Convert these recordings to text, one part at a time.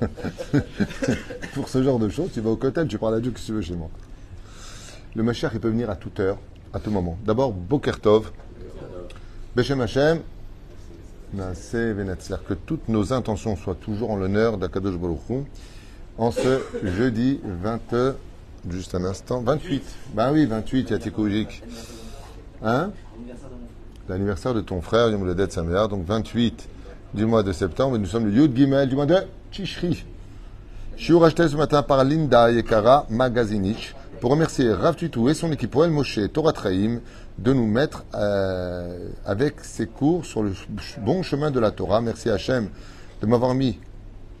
Pour ce genre de choses, tu vas au cotel, tu parles à Dieu que tu veux chez moi? Le Mashiach, il peut venir à toute heure, à tout moment. D'abord, Bokertov, Beshem Hashem. Que toutes nos intentions soient toujours en l'honneur d'Akadosh Baruch. En ce jeudi 20, juste un instant, 28. Ben oui, 28, Yatikojik. Hein? L'anniversaire de ton frère, Yom Ledet Sameach, donc 28 du mois de septembre. Nous sommes le Yud Gimel du mois de Tishri. Shiur acheté ce matin par Linda Yekara Magazinich pour remercier Rav et son équipe Oel Moshe Torah Traim de nous mettre euh, avec ses cours sur le bon chemin de la Torah. Merci Hachem de m'avoir mis,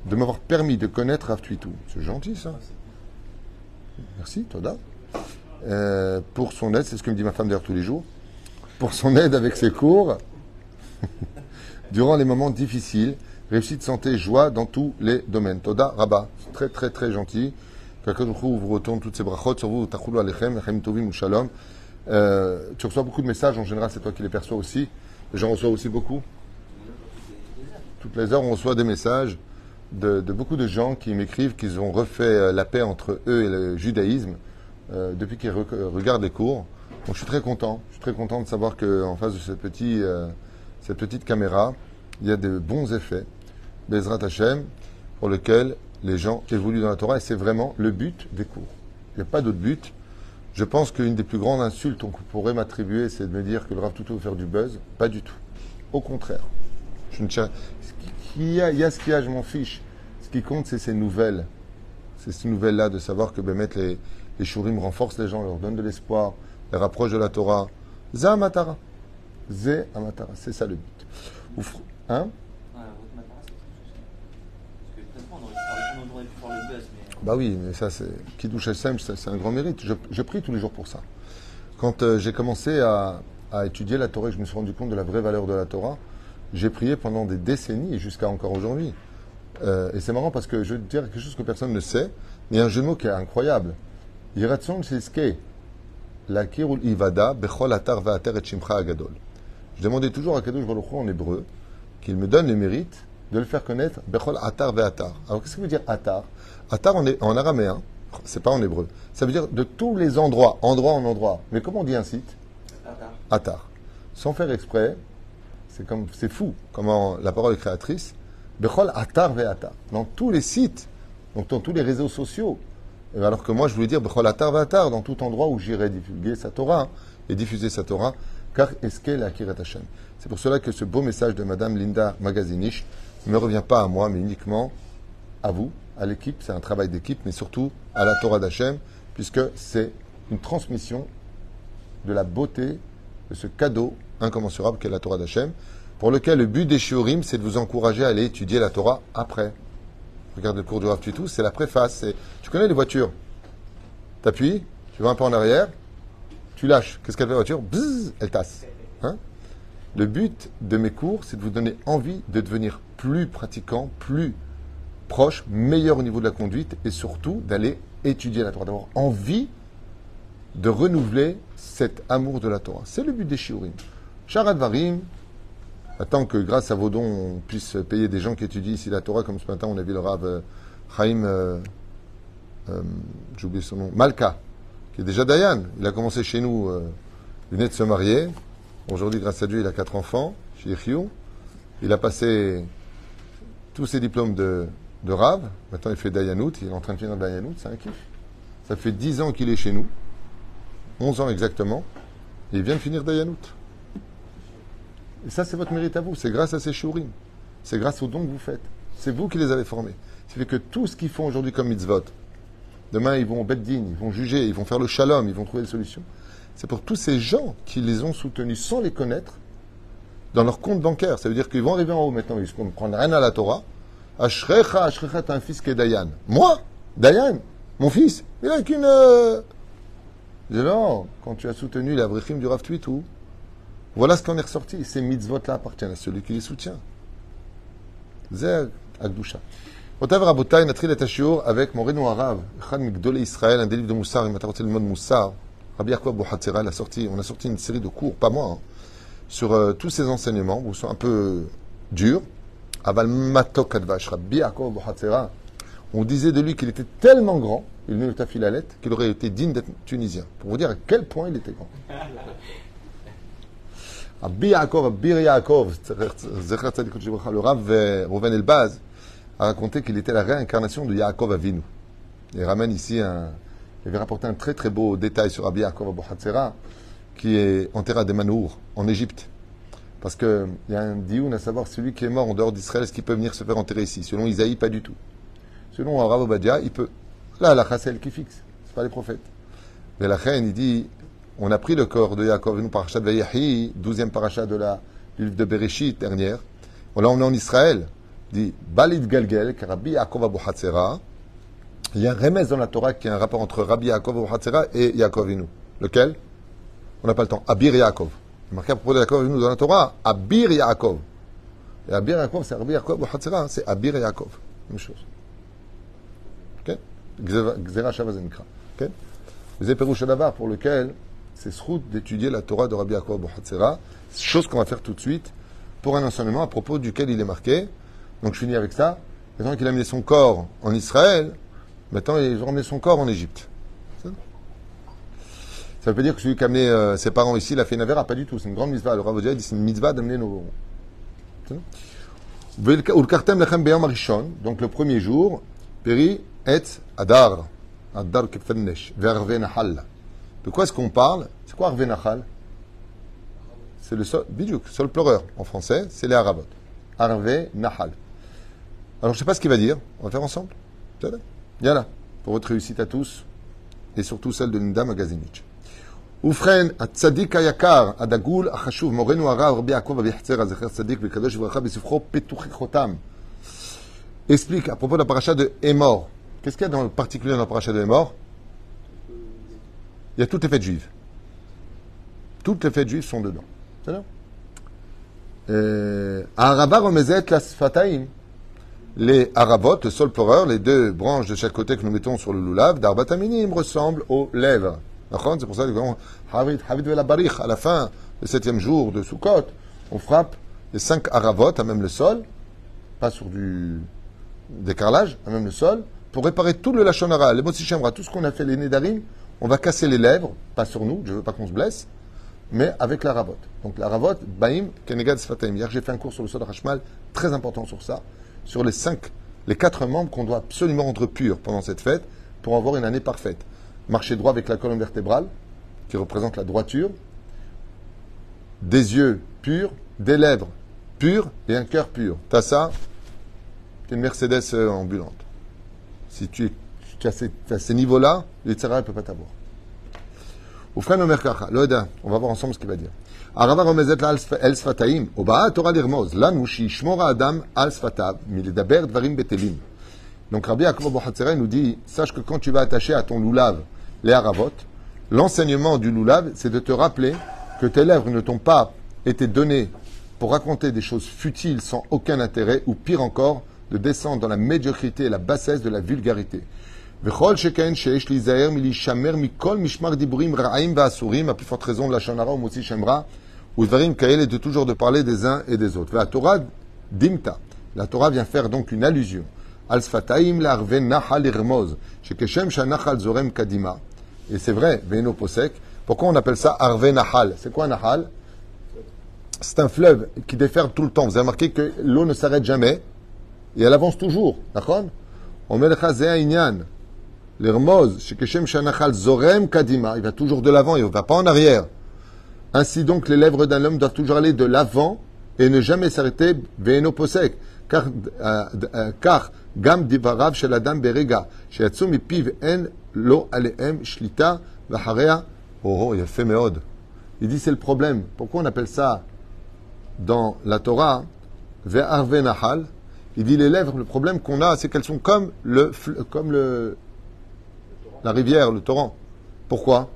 de m'avoir permis de connaître Rav. C'est gentil ça. Merci, Toda. Euh, pour son aide, c'est ce que me dit ma femme d'ailleurs tous les jours, pour son aide avec ses cours durant les moments difficiles. Réussite, santé, joie dans tous les domaines. Toda, Rabba, C'est très très très gentil. Hu vous retourne toutes ces brachot sur vous, tachulu alechem, lechem tovim ou shalom. Euh, tu reçois beaucoup de messages, en général c'est toi qui les perçois aussi. J'en reçois aussi beaucoup. Toutes les heures, on reçoit des messages de, beaucoup de gens qui m'écrivent qu'ils ont refait euh, la paix entre eux et le judaïsme euh, depuis qu'ils re- regardent les cours. Donc je suis très content. Je suis très content de savoir qu'en face de cette petite caméra, il y a de bons effets. Bezrat Hashem, pour lequel les gens évoluent dans la Torah et c'est vraiment le but des cours. Il n'y a pas d'autre but. Je pense qu'une des plus grandes insultes qu'on pourrait m'attribuer, c'est de me dire que le Rav Toutou veut faire du buzz. Pas du tout. Au contraire. Je Il y a, y a ce qu'il y a, je m'en fiche. Ce qui compte, c'est ces nouvelles. C'est ces nouvelles-là de savoir que les, les shurim renforcent les gens, leur donne de l'espoir, les rapproche de la Torah. Zé Amatara. Zé Amatara. C'est ça le but. Hein Voilà, votre matara, c'est quelque chose. Parce que peut-être on aurait, on aurait pu faire le buzz, mais. Bah oui, mais ça, c'est Kiddush Hashem, c'est un grand mérite. Je, prie tous les jours pour ça. Quand euh, j'ai commencé à, étudier la Torah, je me suis rendu compte de la vraie valeur de la Torah. J'ai prié pendant des décennies et jusqu'à encore aujourd'hui. Euh, et c'est marrant parce que je te dire quelque chose que personne ne sait. A un jeu de mots qui est incroyable. Yiratson Shiske, la Kirul Ivada, Bechol Atar Va'ater et Shimcha Agadol. Je demandais toujours à Kadosh Baruch en hébreu qu'il me donne le mérite de le faire connaître Bechol Atar Ve'atar. Alors qu'est-ce que veut dire Atar? Atar en, en araméen, c'est pas en hébreu. Ça veut dire de tous les endroits, endroit en endroit. Mais comment on dit un site? Attends. Atar. Sans faire exprès, c'est comme c'est fou comment la parole est créatrice. Bechol Atar Ve'atar. Dans tous les sites, donc dans tous les réseaux sociaux. Alors que moi, je voulais dire Bechol Atar Ve'atar, dans tout endroit où j'irai divulguer sa Torah et diffuser sa Torah, car Eskel Akirat Hashem? C'est pour cela que ce beau message de Madame Linda Magazinich ne me revient pas à moi, mais uniquement à vous, à l'équipe. C'est un travail d'équipe, mais surtout à la Torah d'Hachem, puisque c'est une transmission de la beauté de ce cadeau incommensurable qu'est la Torah d'Hachem, pour lequel le but des shiurim, c'est de vous encourager à aller étudier la Torah après. Regarde le cours du Rav Tutu, c'est la préface. Tu connais les voitures? T'appuies, tu vas un peu en arrière, tu lâches. Qu'est-ce qu'elle fait la voiture? Bzzz, Elle tasse. Hein? Le but de mes cours, c'est de vous donner envie de devenir plus pratiquant, plus proche, meilleur au niveau de la conduite et surtout d'aller étudier la Torah, d'avoir envie de renouveler cet amour de la Torah. C'est le but des shiurim. Sharat Varim, attend que grâce à vos dons, on puisse payer des gens qui étudient ici la Torah, comme ce matin on a vu le Rav euh, Chaim, euh, euh, j'ai oublié son nom, Malka, qui est déjà Dayan. Il a commencé chez nous, euh, il venait de se marier. Aujourd'hui, grâce à Dieu, il a quatre enfants, chez Yechiou. Il a passé tous ses diplômes de, de Rav. Maintenant, il fait Dayanout. Il est en train de finir Dayanout. C'est un kiff. Ça fait 10 ans qu'il est chez nous. 11 ans exactement. Et il vient de finir Dayanout. Et ça, c'est votre mérite à vous. C'est grâce à ces shurim. C'est grâce aux dons que vous faites. C'est vous qui les avez formés. Ça fait que tout ce qu'ils font aujourd'hui comme mitzvot, demain, ils vont au Beddin, ils vont juger, ils vont faire le shalom, ils vont trouver des solutions. C'est pour tous ces gens qui les ont soutenus sans les connaître dans leur compte bancaire. Ça veut dire qu'ils vont arriver en haut maintenant, ils ne comprennent rien à la Torah. Ashrecha, Ashrecha, t'as un fils qui est Dayan. Moi Dayan Mon fils Il a qu'une. Euh... Je dis non, quand tu as soutenu la Vrechim du Rav Tuitou, voilà ce qu'on est ressorti. Ces mitzvot-là appartiennent à celui qui les soutient. Zer Agdusha. Otav Rabotai, Natri et Tashiur avec mon Renou Arav, Chad Migdole Israël, un des livres de Moussar, il m'a le mode Moussar. Rabbi Yaakov Bouhatzera, il a sorti, on a sorti une série de cours, pas moi, hein, sur euh, tous ces enseignements, qui sont un peu durs, Aval matok advash, Rabbi Yaakov on disait de lui qu'il était tellement grand, il venait de Tafilalet, qu'il aurait été digne d'être tunisien. Pour vous dire à quel point il était grand. Rabbi Yaakov, Rabbi Yaakov, le Rav Rouven Elbaz a raconté qu'il était la réincarnation de Yaakov Avinu. Il ramène ici un. Il avait rapporté un très très beau détail sur Rabbi Yaakov Hatzera, qui est enterré à Demanour, en Égypte. Parce qu'il y a un dioun à savoir celui qui est mort en dehors d'Israël, est-ce qu'il peut venir se faire enterrer ici? Selon Isaïe, pas du tout. Selon Rav Obadia, il peut. Là, la chasselle qui fixe, c'est pas les prophètes. Mais la reine, il dit on a pris le corps de Yaakov Avinu, parachat de Vayahi, douzième parachat de la, du livre de Bereshit dernière. On est en Israël. Dit Balid Galgel, Rabbi Yaakov Abu Hatzera. Il y a un remède dans la Torah qui a un rapport entre Rabbi Yaakov Abu Hatzera et Yaakov Avinu. Lequel? On n'a pas le temps. Abir Yaakov. Il marqué à propos de Yaakov Avinu dans la Torah Abir Yaakov. Et Abir Yaakov, c'est Rabbi Yaakov Hatzera, c'est Abir Yaakov. Même chose. Ok? Gzera Shavazenikra. Ok? Vous avez Pérouche Davar pour lequel c'est ce route d'étudier la Torah de Rabbi Yaakov Abu Hatzera. Chose qu'on va faire tout de suite pour un enseignement à propos duquel il est marqué. Donc je finis avec ça. Maintenant qu'il a mis son corps en Israël, maintenant ils ont ramené son corps en Égypte. Ça veut dire que celui qui a amené euh, ses parents ici, il a fait une avéra, pas du tout. C'est une grande mitzvah. Le Rav Odia dit c'est une mitzvah d'amener nos. Donc le premier jour, Peri et Adar. Adar Kefennesh. Verve Nahal. De quoi est-ce qu'on parle? C'est quoi Arve Nahal? C'est le sol, bidjouk, sol pleureur en français, c'est les Arabot. Arve Nahal. Alors je ne sais pas ce qu'il va dire, on va faire ensemble? Yalla, pour votre réussite à tous, et surtout celle de Linda Magazinich. ובכן, הצדיק היקר, הדגול, החשוב, מורנו הרב, רבי יעקב אבי חצר, הזכר צדיק וקדוש וברכה, בספרו פיתוחי חותם. Explique à propos de la paracha de Emor. Qu'est-ce qu'il y a dans le particulier dans la paracha de Emor Il y a toutes les fêtes juives. Toutes les fêtes juives sont dedans. C'est là Araba remezet la sfataim. Les Arabot, le sol pleureur, les deux branches de chaque côté que nous mettons sur le loulav, d'Arbataminim, ressemblent aux lèvres. C'est pour ça que à la fin, le septième jour de Sukkot, on frappe les cinq Arabot à même le sol, pas sur du décarrelage, à même le sol, pour réparer tout le Lachonara, les Motsichemra, tout ce qu'on a fait, les Nédarim, on va casser les lèvres, pas sur nous, je veux pas qu'on se blesse, mais avec la ravote. Donc la ravote, Baim, Kenegad Sfataim. Hier, j'ai fait un cours sur le sol Hashmal, très important sur ça, sur les cinq, les quatre membres qu'on doit absolument rendre purs pendant cette fête pour avoir une année parfaite. Marcher droit avec la colonne vertébrale, qui représente la droiture, des yeux purs, des lèvres pures et un cœur pur. T'as ça, t'es une Mercedes euh, ambulante. Si tu es à ces niveaux-là, le ne peut pas t'avoir. Omer Kacha, Loda, on va voir ensemble ce qu'il va dire. Donc Rabbi Yaakov Bohatzera nous dit, sache que quand tu vas attacher à ton loulav les haravot, l'enseignement du loulav, c'est de te rappeler que tes lèvres ne t'ont pas été données pour raconter des choses futiles sans aucun intérêt, ou pire encore, de descendre dans la médiocrité et la bassesse de la vulgarité. וכל שכן שיש להיזהר מלהישמר מכל משמר דיבורים רעים ואסורים, à plus forte raison de la chanara ou motzi shemra, ou dvarim kael, de toujours de parler des uns et des autres. La Torah dimta. La Torah vient faire donc une allusion. Al sfataim l'arve nahal irmoz, shekeshem shanachal zorem kadima. et c'est vrai, veno posek. Pourquoi on appelle ça arve nahal? C'est quoi nahal? C'est un fleuve qui déferle tout le temps. Vous avez remarqué que l'eau ne s'arrête jamais et elle avance toujours. D'accord? On met le inyan. L'Hermoz, chez Keshem Shanachal Zorem Kadima, il va toujours de l'avant, il ne va pas en arrière. Ainsi donc, les lèvres d'un homme doivent toujours aller de l'avant et ne jamais s'arrêter Ve'eno Posek. Car, euh, euh, car, Gam Divarav Shel Adam Berega, Sheyatsum Piv En Lo Aleem Shlita Vaharea. Oh, il a fait. Il dit c'est le problème. Pourquoi on appelle ça dans la Torah Ve'arve Nahal? Il dit les lèvres, le problème qu'on a, c'est qu'elles sont comme le, comme le, la rivière, le torrent. Pourquoi?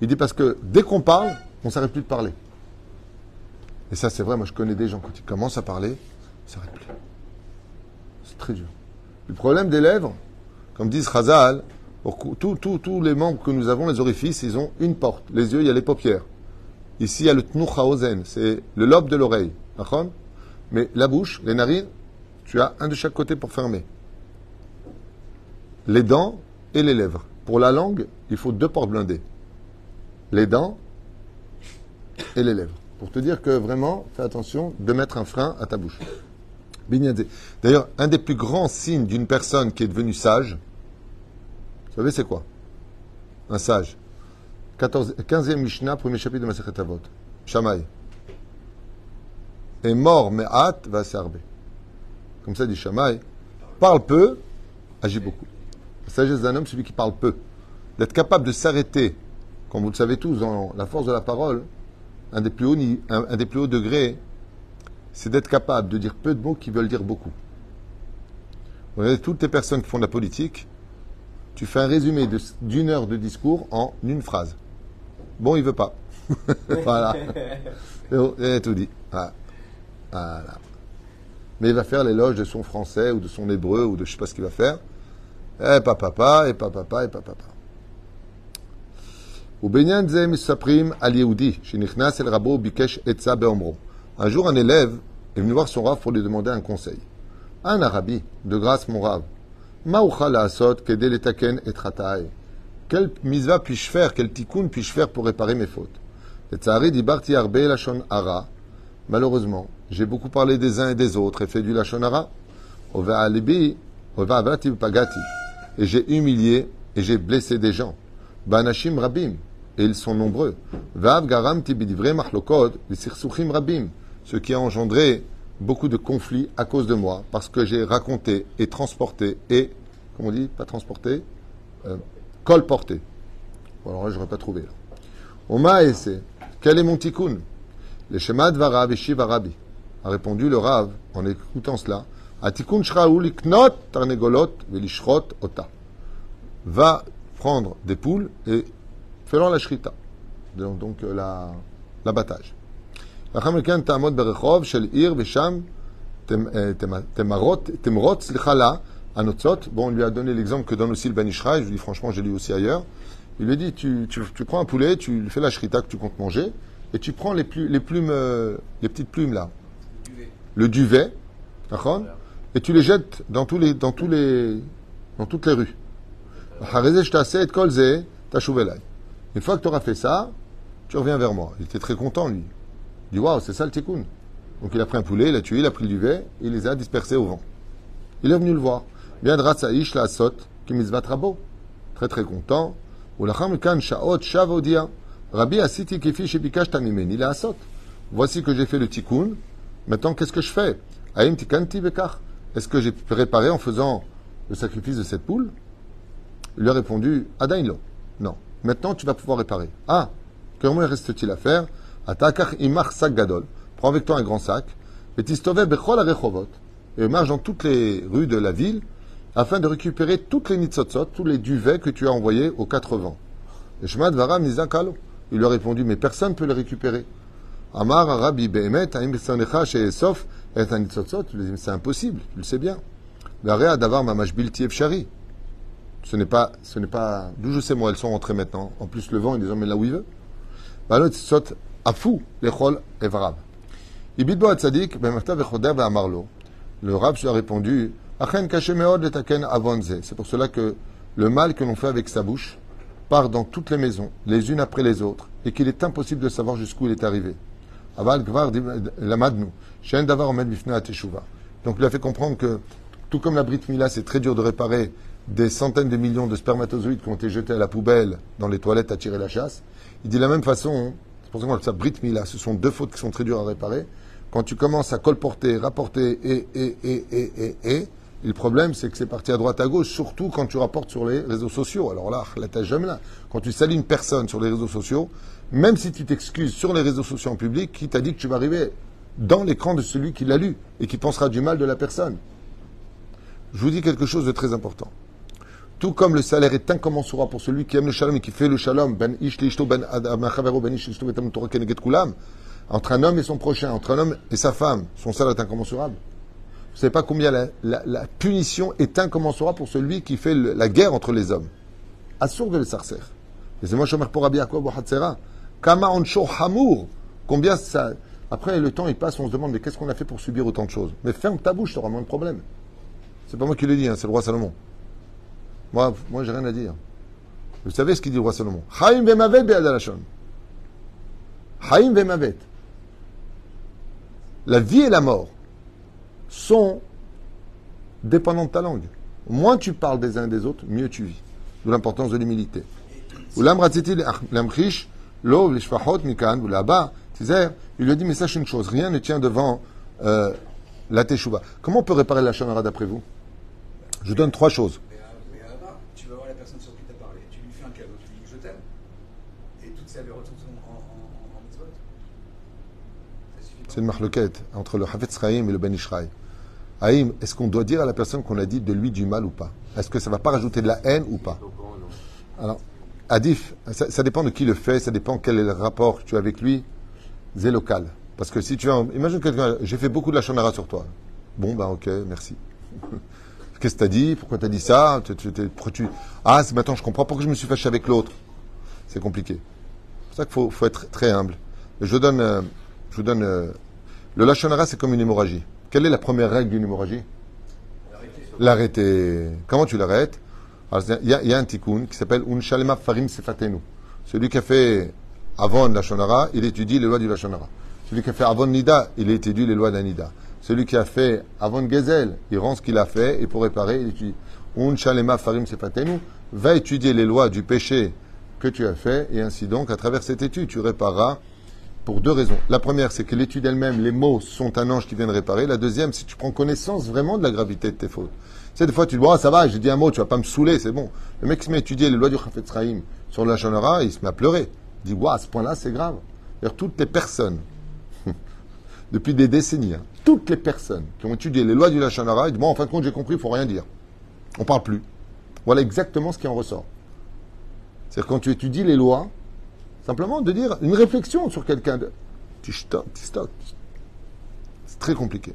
Il dit parce que dès qu'on parle, on s'arrête plus de parler. Et ça, c'est vrai, moi je connais des gens, quand ils commencent à parler, ils s'arrêtent plus. C'est très dur. Le problème des lèvres, comme disent Khazal, tous les membres que nous avons, les orifices, ils ont une porte. Les yeux, il y a les paupières. Ici, il y a le tnuchaozen, c'est le lobe de l'oreille. Mais la bouche, les narines, Tu as un de chaque côté pour fermer. Les dents et les lèvres. Pour la langue, il faut deux portes blindées. Les dents et les lèvres. Pour te dire que vraiment, fais attention de mettre un frein à ta bouche. D'ailleurs, un des plus grands signes d'une personne qui est devenue sage, vous savez c'est quoi Un sage. 14, 15e Mishnah, premier chapitre de Masechet Avot. Shamaï. Est mort, mais hâte va s'arber. Comme ça dit Shamaï. Parle peu, agit beaucoup. La sagesse d'un homme, celui qui parle peu. D'être capable de s'arrêter, comme vous le savez tous, dans la force de la parole, un des plus hauts, un, des plus hauts degrés, c'est d'être capable de dire peu de mots qui veulent dire beaucoup. Vous regardez toutes les personnes qui font de la politique, tu fais un résumé d'une heure de discours en une phrase. Bon, il veut pas. voilà. Et tout dit. Voilà. Mais il va faire l'éloge de son français ou de son hébreu ou de je sais pas ce qu'il va faire. Eh, pas papa, et pas papa, et pas papa. Un jour, un élève est venu voir son rave pour lui demander un conseil. Un arabi, de grâce mon rave, quelle misva puis-je faire, quel tikkun puis-je faire pour réparer mes fautes? Malheureusement, j'ai beaucoup parlé des uns et des autres et fait du lachon hara. Et j'ai humilié et j'ai blessé des gens. Banashim rabim. Et ils sont nombreux. Vav garamti bidivre machlokod, rabim. Ce qui a engendré beaucoup de conflits à cause de moi, parce que j'ai raconté et transporté et, comment on dit, pas transporté, euh, colporté. Bon, alors là, je n'aurais pas trouvé. Oma esse. Quel est mon tikkun? Le Shema Dvarav et Shiva Rabbi a répondu le Rav en écoutant cela. Atikun shraou liknot tarnegolot velishrot ota. Va prendre des poules et fais-leur la shrita. Donc, euh, la, l'abattage לאחר מכן תעמוד ברחוב של עיר ושם תמ- אה, תמ- תמרות, תמרות, סליחה לה, הנוצות. Bon, on lui a donné l'exemple que donne aussi le Ben Ishraï, je lui dis franchement, j'ai lu aussi ailleurs. Il lui dit, tu, tu, tu prends un poulet, tu lui fais la shrita que tu comptes manger, et tu prends les, plu- les plumes, euh, les petites plumes là, le duvet, d'accord et tu les jettes dans tous les, dans tous les, dans toutes les rues. אחרי זה שתעשה את כל זה, תשוב אליי. Une fois que tu auras fait ça, tu reviens vers moi. Il était très content, lui. Il dit Waouh, c'est ça le tikkun. Donc il a pris un poulet, il a tué, il a pris du il les a dispersés au vent. Il est venu le voir. Viendra Saïch la sot, rabo. Très très content. Shaot. Rabbi asiti kefi tamimeni la. Voici que j'ai fait le tikkun. Maintenant, qu'est-ce que je fais? Est-ce que j'ai préparé en faisant le sacrifice de cette poule? Il lui a répondu Adainlo. Non. Maintenant, tu vas pouvoir réparer. Ah, comment reste-t-il à faire Atakach imach. Prends avec toi un grand sac. Et marche dans toutes les rues de la ville afin de récupérer toutes les nitzotzot, tous les duvets que tu as envoyés aux quatre vents. Et Shema Dvaram Nizakalo. Il lui a répondu, mais personne ne peut les récupérer. Amar Rabbi Behemet, Besanecha Sheesof, et c'est impossible, tu le sais bien. L'area Davar Mamash Bilti Efshari. Ce n'est pas, ce n'est pas, d'où je sais moi, elles sont rentrées maintenant. En plus, le vent, il les emmène là où il veut. Balot Sot Afou, Lechol Evarav. Ibidbo Atzadik, Bemafta Vechoder Amarlo. Le Rab lui a répondu, Achen Kashemeod Letaken Avonze. C'est pour cela que le mal que l'on fait avec sa bouche part dans toutes les maisons, les unes après les autres, et qu'il est impossible de savoir jusqu'où il est arrivé. Aval Gvar Lamadnu, Shen Davar Omed Bifna Teshuva. Donc il a fait comprendre que, tout comme la Brit Mila, c'est très dur de réparer des centaines de millions de spermatozoïdes qui ont été jetés à la poubelle dans les toilettes à tirer la chasse. Il dit de la même façon, pour ça qu'on appelle ça ce sont deux fautes qui sont très dures à réparer. Quand tu commences à colporter, rapporter et, et, et, et, et, et, et le problème, c'est que c'est parti à droite, à gauche, surtout quand tu rapportes sur les réseaux sociaux. Alors là, la tâche jamais là. Quand tu salis une personne sur les réseaux sociaux, même si tu t'excuses sur les réseaux sociaux en public, qui t'a dit que tu vas arriver dans l'écran de celui qui l'a lu et qui pensera du mal de la personne? Je vous dis quelque chose de très important. Tout comme le salaire est incommensurable pour celui qui aime le shalom et qui fait le shalom, ben ish ben ben ish kulam, entre un homme et son prochain, entre un homme et sa femme, son salaire est incommensurable. Vous savez pas combien la, punition est incommensurable pour celui qui fait la guerre entre les hommes. Assur de le sarcer. Et c'est moi, Shomer pour Rabbi. Kama onsho hamour. Combien ça, Après, le temps, il passe, on se demande, mais qu'est-ce qu'on a fait pour subir autant de choses? Mais ferme ta bouche, tu auras moins de problèmes. C'est pas moi qui le dis, hein, c'est le roi Salomon. Moi, moi j'ai rien à dire. Vous savez ce qu'il dit le roi Salomon? Chaim vemavet. La vie et la mort sont dépendants de ta langue. Moins tu parles des uns et des autres, mieux tu vis. D'où l'importance de l'humilité. Il lui a dit, mais sache une chose, rien ne tient devant euh, la teshuva. Comment on peut réparer la chanara d'après vous? Je donne trois choses. Mais, à- mais à la bas, tu vas voir la personne sur qui tu as parlé, tu lui fais un cadeau, tu lui dis je t'aime, et toutes ces avérotes sont en, en, en mitzvot. Ça suffit pas. C'est une marloquette entre le Hafetz Chaim et le Ben Ishraï. Haïm, est-ce qu'on doit dire à la personne qu'on a dit de lui du mal ou pas? Est-ce que ça va pas rajouter de la haine ou pas? Alors, Adif, ça, dépend de qui le fait, ça dépend quel est le rapport que tu as avec lui. C'est local. Parce que si tu as. Imagine quelqu'un, j'ai fait beaucoup de la chanara sur toi. Bon, ben ok, merci. Qu'est-ce que tu as dit Pourquoi tu as dit ça Ah, maintenant je comprends pourquoi je me suis fâché avec l'autre. C'est compliqué. C'est pour ça qu'il faut, faut être très humble. Je donne. Je vous donne euh, le lachonara, c'est comme une hémorragie. Quelle est la première règle d'une hémorragie? L'arrêter. Comment tu l'arrêtes? Il y, a- il y a un tikkun qui s'appelle Unshalema Farim Sefatenu. Celui qui a fait avant la Lachonara, il étudie les lois du Lachonara. Celui qui a fait avant Nida, il étudie les lois d'Anida. Celui qui a fait avant Gezel, il rend ce qu'il a fait et pour réparer, il étudie. Unshalema Farim Sefatenu va étudier les lois du péché que tu as fait et ainsi donc, à travers cette étude, tu répareras pour deux raisons. La première, c'est que l'étude elle-même, les mots sont un ange qui vient de réparer. La deuxième, c'est que tu prends connaissance vraiment de la gravité de tes fautes. Sais, des fois, tu dis, oh, ça va, j'ai dit un mot, tu vas pas me saouler, c'est bon. Le mec qui se met à étudier les lois du Chafetz Chaim sur la Shonara, il se met à pleurer. Il dit, waouh, à ce point-là, c'est grave. D'ailleurs, toutes les personnes, depuis des décennies, hein, toutes les personnes qui ont étudié les lois du Lachonara, ils disent, bon, en fin de compte, j'ai compris, il faut rien dire. On parle plus. Voilà exactement ce qui en ressort. C'est-à-dire, quand tu étudies les lois, Simplement de dire une réflexion sur quelqu'un. De... Tu stockes, tu. C'est très compliqué.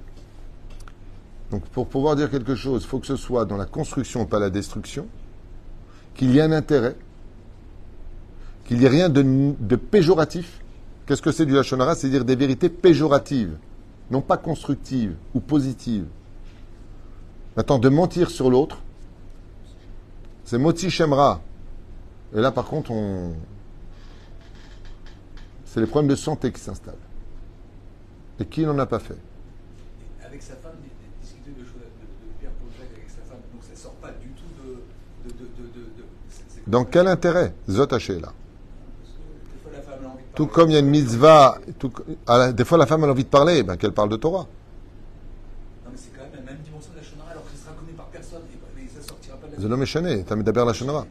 Donc pour pouvoir dire quelque chose, il faut que ce soit dans la construction, pas la destruction, qu'il y ait un intérêt, qu'il n'y ait rien de, de péjoratif. Qu'est-ce que c'est du Lachonara? C'est dire des vérités péjoratives, non pas constructives ou positives. Maintenant, de mentir sur l'autre, c'est Moti Shemra. Et là, par contre, on, c'est les problèmes de santé qui s'installent. Et qui n'en a pas fait Avec sa femme, discuter de choses de, Pierre Jacques avec sa femme, donc ça sort pas du tout de. de, Dans quel intérêt Zot haché, là. Tout comme il y a une mitzvah, tout- la- des fois la femme a envie de parler, ben, qu'elle parle de Torah. Non, mais c'est quand même la même dimension de la Shonara, alors que ce sera connu par personne, et, et ça sortira pas de la. C'est l'homme échané, t'as mis d'abord la Shonara.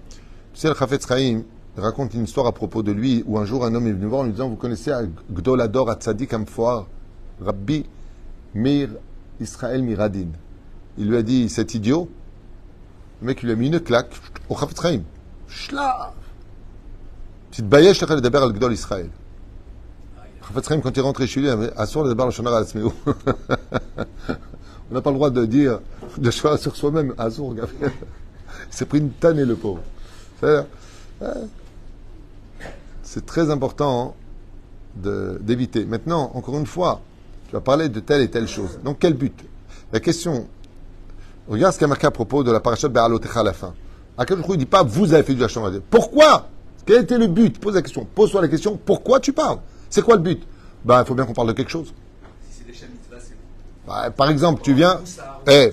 Tu sais, le Chafetz Chaim raconte une histoire à propos de lui, où un jour un homme est venu voir en lui disant, vous connaissez Gdolador Atzadik Amfoar, Rabbi Meir Israël Miradin. Il lui a dit, cet idiot, le mec lui a mis une claque au Chaim. Shlav Petite bayesh t'as d'abord al Gdol Israël. Chaim, quand il est rentré chez lui, il a dit, Assur d'abord Atzmeu. On n'a pas le droit de dire, de choisir sur soi-même. Assur, regarde. Il s'est pris une tannée, le pauvre. C'est-à-dire, euh, C'est très important d'éviter. Maintenant, encore une fois, tu vas parler de telle et telle chose. Donc, quel but? La question, regarde ce qu'a marqué à propos de la parachat Be'alotecha à la fin. À quel jour il ne dit pas vous avez fait du Hachon Pourquoi? Quel était le but? Pose la question. Pose-toi la question pourquoi tu parles? C'est quoi le but? Ben, il faut bien qu'on parle de quelque chose. Si c'est des c'est bon. Bah, par exemple, tu viens, Ça, eh,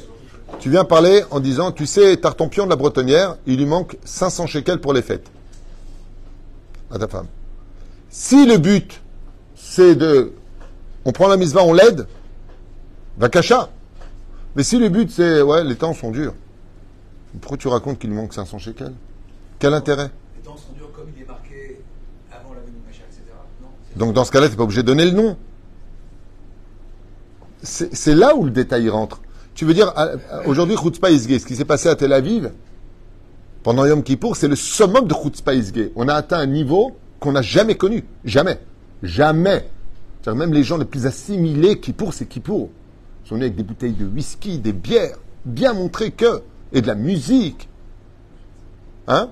tu viens parler en disant, tu sais, Tartampion de la Bretonnière, il lui manque 500 shekels pour les fêtes. À ta femme. Si le but, c'est de, on prend la mise on l'aide, va cacha. Mais si le but, c'est, ouais, les temps sont durs. Pourquoi tu racontes qu'il manque 500 shekels? Quel intérêt? Les temps sont durs comme il est marqué avant la venue de Macha, etc. Non Donc dans ce cas-là, tu n'es pas obligé de donner le nom. C'est là où le détail rentre. Tu veux dire, aujourd'hui, Chutzpah Isgé, ce qui s'est passé à Tel Aviv, pendant Yom Kippour, c'est le summum de Chutzpah. On a atteint un niveau qu'on n'a jamais connu. Jamais. Jamais. C'est-à-dire même les gens les plus assimilés, Kippour, c'est Kippour. Ils sont venus avec des bouteilles de whisky, des bières, bien montré que, et de la musique. Hein?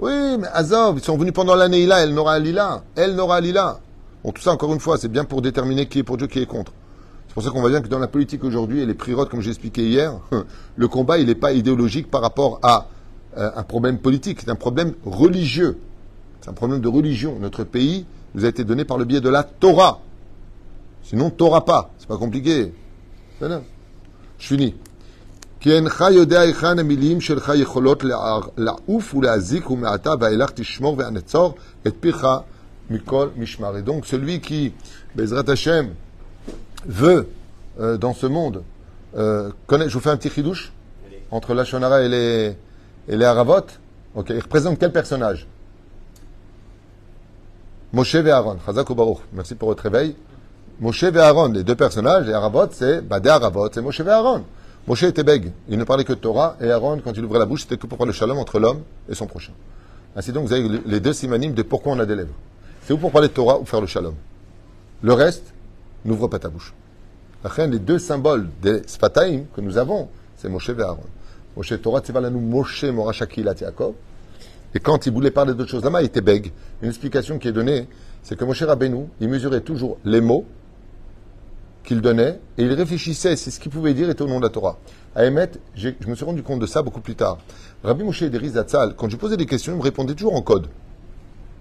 Oui, mais Azov, ils sont venus pendant l'année là, El Nora Alila. El Nora Alila. Bon, tout ça, encore une fois, c'est bien pour déterminer qui est pour Dieu, qui est contre. C'est pour ça qu'on voit bien que dans la politique aujourd'hui et les prirotes, comme j'ai expliqué hier, le combat, il n'est pas idéologique par rapport à euh, un problème politique, c'est un problème religieux. C'est un problème de religion. Notre pays nous a été donné par le biais de la Torah. Sinon, Torah pas. C'est pas compliqué. Je finis. Et donc, celui qui, Bezrat Hashem, veut, euh, dans ce monde, euh, je vous fais un petit chidouche entre la Shonara et les, et les Haravot. Ok, il représente quel personnage? Moshe et Aaron. Merci pour votre réveil. Moshe et Aaron, les deux personnages, les Haravot, c'est des Haravot, c'est Moshe et Aaron. Moshe était bègue. Il ne parlait que de Torah, et Aaron, quand il ouvrait la bouche, c'était que pour parler le shalom entre l'homme et son prochain. Ainsi donc, vous avez les deux simanimes de pourquoi on a des lèvres. C'est ou pour parler de Torah ou faire le shalom. Le reste, n'ouvre pas ta bouche. Après, les deux symboles des Sfataim que nous avons, c'est Moshe et Aaron. Moshe Torah Tzivalanu Moshe Morashakilat Yaakov. Et quand il voulait parler d'autre chose là-bas, il était bègue. Une explication qui est donnée, c'est que Moshe Rabbeinu, il mesurait toujours les mots qu'il donnait et il réfléchissait si ce qu'il pouvait dire était au nom de la Torah. À j'ai- je me suis rendu compte de ça beaucoup plus tard. Rabbi Moshe Ederi Zatzal, quand je posais des questions, il me répondait toujours en code.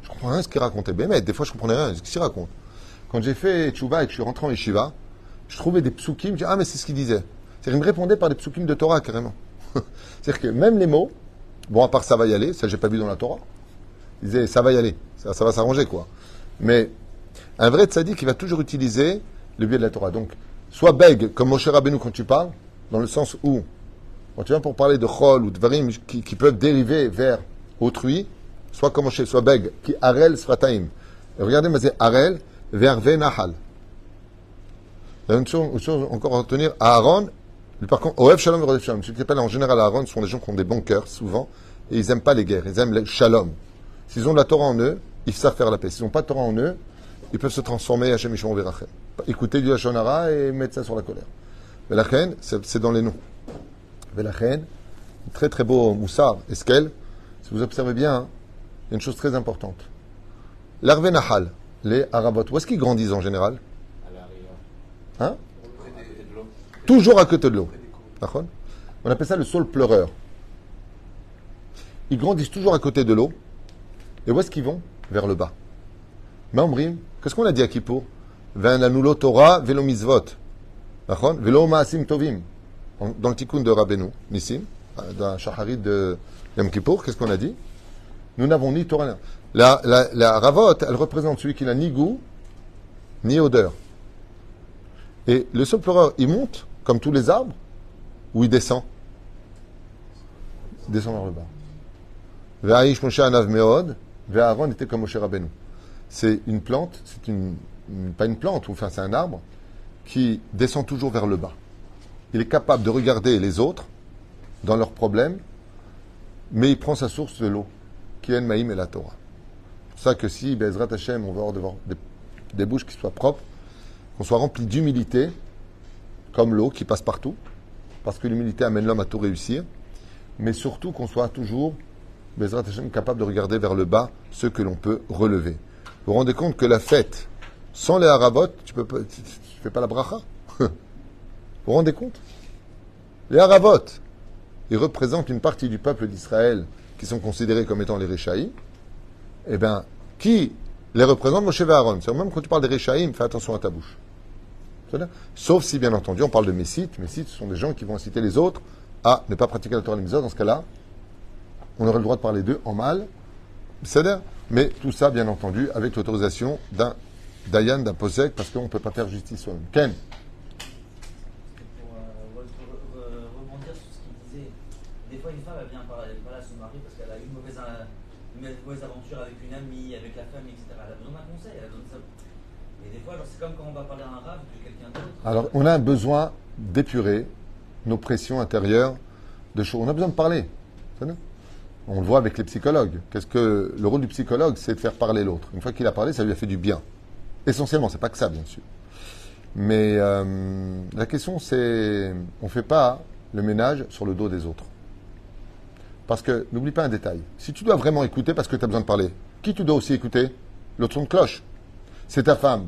Je comprenais rien ce qu'il racontait. Bémet, des fois je comprenais rien ce qu'il raconte. Quand j'ai fait Tchouva et que je suis rentré en Yeshiva, je trouvais des psukim, je dis ah mais c'est ce qu'il disait. C'est-à-dire il me répondait par des psukim de Torah carrément. C'est-à-dire que même les mots, bon à part ça va y aller, ça j'ai pas vu dans la Torah. Il disait ça va y aller, ça, va s'arranger quoi. Mais un vrai tzaddik, il va toujours utiliser le biais de la Torah. Donc, sois bègue, comme Moshe Rabbeinu quand tu parles, dans le sens où, quand tu viens pour parler de chol ou de varim qui, peuvent dériver vers autrui, soit comme Moshe, soit bègue, qui arel sfataim. Regardez, mais c'est arel vers venahal. Il y a une chose, une chose encore à retenir, Aaron, par contre, Oev Shalom et Shalom. Ce qui appelle en général Aaron, sont des gens qui ont des bons cœurs, souvent, et ils n'aiment pas les guerres, ils aiment le Shalom. S'ils ont de la Torah en eux, ils savent faire la paix. S'ils n'ont pas de Torah en eux, ils peuvent se transformer Hachem Yishmon Verachem. Écouter du Hachonara et mettre ça sur la colère. Velachen, c'est c'est dans les noms. Velachen, très très beau moussard, eskel. Si vous observez bien, hein, il y a une chose très importante. L'arvé Nahal, les Arabot, où est-ce qu'ils grandissent en général? À l'arrière. Hein À côté de l'eau. Toujours à côté de l'eau. On appelle ça le saule pleureur. Ils grandissent toujours à côté de l'eau. Et où est-ce qu'ils vont? Vers le bas. Mamrim, qu'est-ce qu'on a dit à Kippour? Dans le tikkun de Rabbeinu, Nissim, dans la Shacharit de Yom Kippour, qu'est-ce qu'on a dit? Nous n'avons ni Torah. La, la, la Ravot, elle représente celui qui n'a ni goût, ni odeur. Et le saule pleureur, il monte, comme tous les arbres, ou il descend? Il descend vers le bas. Ve'aïsh Moshe anav meod, ve'Aaron était comme Moshe Rabbeinu. C'est une plante, c'est une, pas une plante, enfin c'est un arbre, qui descend toujours vers le bas. Il est capable de regarder les autres dans leurs problèmes, mais il prend sa source de l'eau, qui est Maïm et la Torah. C'est pour ça que si, Bezrat Hashem, on va avoir devant des, des bouches qui soient propres, qu'on soit rempli d'humilité, comme l'eau qui passe partout, parce que l'humilité amène l'homme à tout réussir, mais surtout qu'on soit toujours, Bezrat Hashem, capable de regarder vers le bas ce que l'on peut relever. Vous vous rendez compte que la fête, sans les harabot, tu tu fais pas la bracha? vous vous rendez compte? Les harabot, ils représentent une partie du peuple d'Israël qui sont considérés comme étant les Réchaïm. Eh bien, qui les représente? Moshe Aaron C'est même quand tu parles des Réchaïm, fais attention à ta bouche. Sauf si, bien entendu, on parle de Messites. Messites, ce sont des gens qui vont inciter les autres à ne pas pratiquer la Torah Mitzvah. Dans ce cas-là, on aurait le droit de parler d'eux en mal. Mais tout ça, bien entendu, avec l'autorisation d'un Dayan, d'un Posek, parce qu'on ne peut pas faire justice soi-même. Ken une femme elle vient parler, parler à son mari parce qu'elle a eu euh, mauvaise aventure avec une amie, avec la famille, etc. Elle a besoin d'un conseil, elle a besoin de. Et des fois, c'est comme quand on va parler à un rave de quelqu'un d'autre. Alors, on a un besoin d'épurer nos pressions intérieures de choses. On a besoin de parler. On le voit avec les psychologues. Qu'est-ce que le rôle du psychologue, c'est de faire parler l'autre. Une fois qu'il a parlé, ça lui a fait du bien. Essentiellement, c'est pas que ça, bien sûr. Mais euh, la question, c'est, on fait pas le ménage sur le dos des autres. Parce que n'oublie pas un détail. Si tu dois vraiment écouter parce que tu as besoin de parler, qui tu dois aussi écouter? L'autre son de cloche. C'est ta femme.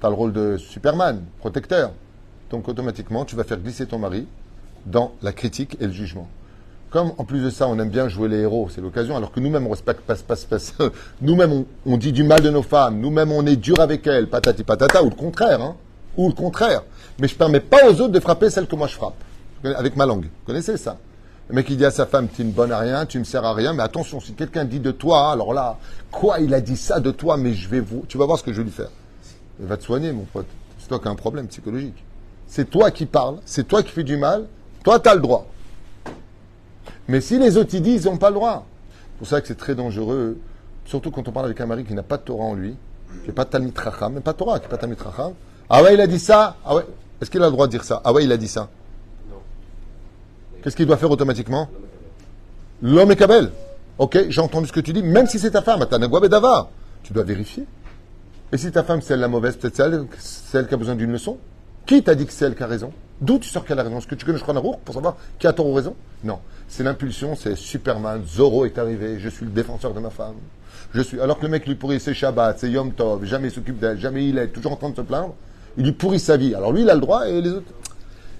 Tu as le rôle de Superman, protecteur. Donc automatiquement, tu vas faire glisser ton mari dans la critique et le jugement. Comme en plus de ça, on aime bien jouer les héros, c'est l'occasion, alors que nous-mêmes, on respecte pas, pas, pas- pas- nous-mêmes, on, dit du mal de nos femmes, nous-mêmes, on est dur avec elles, patati patata, ou le contraire, hein, ou le contraire. Mais je permets pas aux autres de frapper celle que moi je frappe, avec ma langue. Vous connaissez ça Le mec, il dit à sa femme, tu es une bonne à rien, tu me sers à rien, mais attention, si quelqu'un dit de toi, alors là, quoi, il a dit ça de toi, mais je vais vous, tu vas voir ce que je vais lui faire. Il va te soigner, mon pote. C'est toi qui as un problème psychologique. C'est toi qui parles, c'est toi qui fais du mal, toi, tu as le droit. Mais si les autres y disent, ils n'ont pas le droit. C'est pour ça que c'est très dangereux, surtout quand on parle avec un mari qui n'a pas de Torah en lui, qui n'a pas de Talmid Racham, même pas Torah, qui n'a pas de Talmid Racham. Ah ouais, il a dit ça? Ah ouais, est-ce qu'il a le droit de dire ça? Ah ouais, il a dit ça. Qu'est-ce qu'il doit faire automatiquement L'homme est Kabel. Ok, j'ai entendu ce que tu dis, même si c'est ta femme, Bedava. Tu dois vérifier. Et si ta femme, c'est la mauvaise, peut-être c'est elle, c'est elle qui a besoin d'une leçon Qui t'a dit que c'est elle qui a raison D'où tu sors qu'elle a raison Est-ce que tu connais Aruch pour savoir qui a tort ou raison Non. C'est l'impulsion, c'est Superman, Zorro est arrivé, je suis le défenseur de ma femme. Je suis... Alors que le mec lui pourrit ses Shabbat, c'est Yom Tov, jamais il s'occupe d'elle, jamais il est toujours en train de se plaindre, il lui pourrit sa vie. Alors lui, il a le droit et les autres.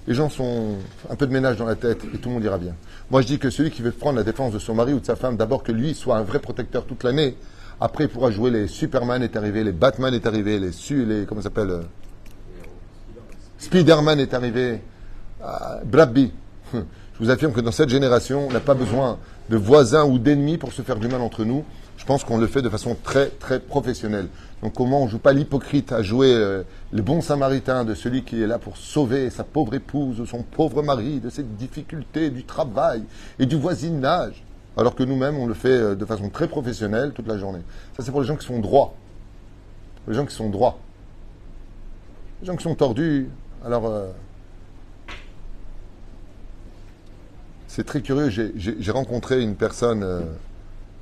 Les gens sont un peu de ménage dans la tête et tout le monde ira bien. Moi, je dis que celui qui veut prendre la défense de son mari ou de sa femme, d'abord que lui soit un vrai protecteur toute l'année. Après, il pourra jouer les Superman est arrivé, les Batman est arrivé, les Su, les comment s'appelle, euh, Spiderman est arrivé, ah, Brabby. Je vous affirme que dans cette génération, on n'a pas besoin de voisins ou d'ennemis pour se faire du mal entre nous. Je pense qu'on le fait de façon très, très professionnelle. Donc comment on joue pas l'hypocrite à jouer euh, le bon samaritain de celui qui est là pour sauver sa pauvre épouse, son pauvre mari de ses difficultés du travail et du voisinage, alors que nous-mêmes, on le fait euh, de façon très professionnelle toute la journée. Ça, c'est pour les gens qui sont droits. Les gens qui sont droits. Les gens qui sont tordus, alors... euh, c'est très curieux. J'ai rencontré une personne euh,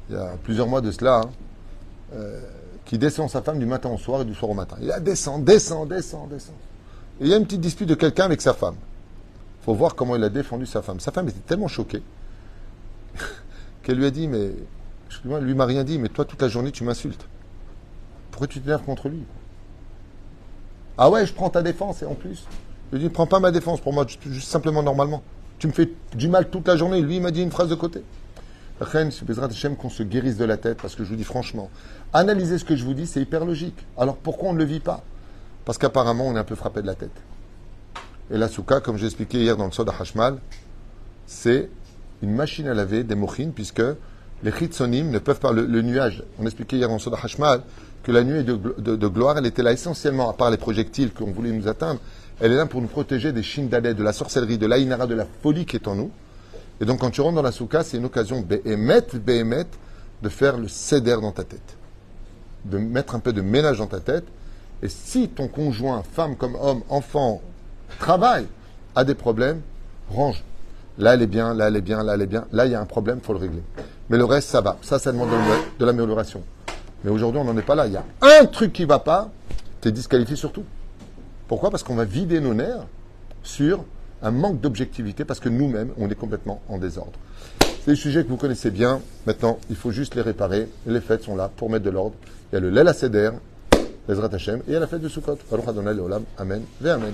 il y a plusieurs mois de cela hein, euh, qui descend sa femme du matin au soir et du soir au matin. Il a descend, descend, descend, descend. Et il y a une petite dispute de quelqu'un avec sa femme. Il faut voir comment il a défendu sa femme. Sa femme était tellement choquée qu'elle lui a dit Mais excuse-moi, lui m'a rien dit, mais toi toute la journée tu m'insultes. Pourquoi tu t'énerves contre lui? Ah ouais, je prends ta défense et en plus. Je lui ai dit Prends pas ma défense pour moi, juste simplement normalement. Tu me fais du mal toute la journée. Lui, il m'a dit une phrase de côté. Hashem qu'on se guérisse de la tête, parce que je vous dis franchement, analyser ce que je vous dis, c'est hyper logique. Alors pourquoi on ne le vit pas? Parce qu'apparemment, on est un peu frappé de la tête. Et la souka, comme j'ai expliqué hier dans le Soda Hashmal, c'est une machine à laver des mochines, puisque les chitsonim ne peuvent pas. Le, nuage, on expliquait hier dans le Soda Hashmal que la nuée de gloire, elle était là essentiellement, à part les projectiles qu'on voulait nous atteindre, elle est là pour nous protéger des shindadeh, de la sorcellerie, de l'aïnara, de la folie qui est en nous. Et donc, quand tu rentres dans la souka, c'est une occasion, béhémet, béhémet, de faire le céder dans ta tête. De mettre un peu de ménage dans ta tête. Et si ton conjoint, femme comme homme, enfant, travail, a des problèmes, range. Là, elle est bien, là, elle est bien, là, elle est bien. Là, il y a un problème, il faut le régler. Mais le reste, ça va. Ça, ça demande de- l'amélioration. Mais aujourd'hui, on n'en est pas là. Il y a un truc qui va pas, tu es disqualifié sur tout. Pourquoi? Parce qu'on va vider nos nerfs sur un manque d'objectivité, parce que nous-mêmes, on est complètement en désordre. C'est des sujets que vous connaissez bien. Maintenant, il faut juste les réparer. Les fêtes sont là pour mettre de l'ordre. Il y a le Lela Seder, Ezrat Hashem, et il y a la fête de Sukkot. Baruch Adonai. Amen. Ve Amen.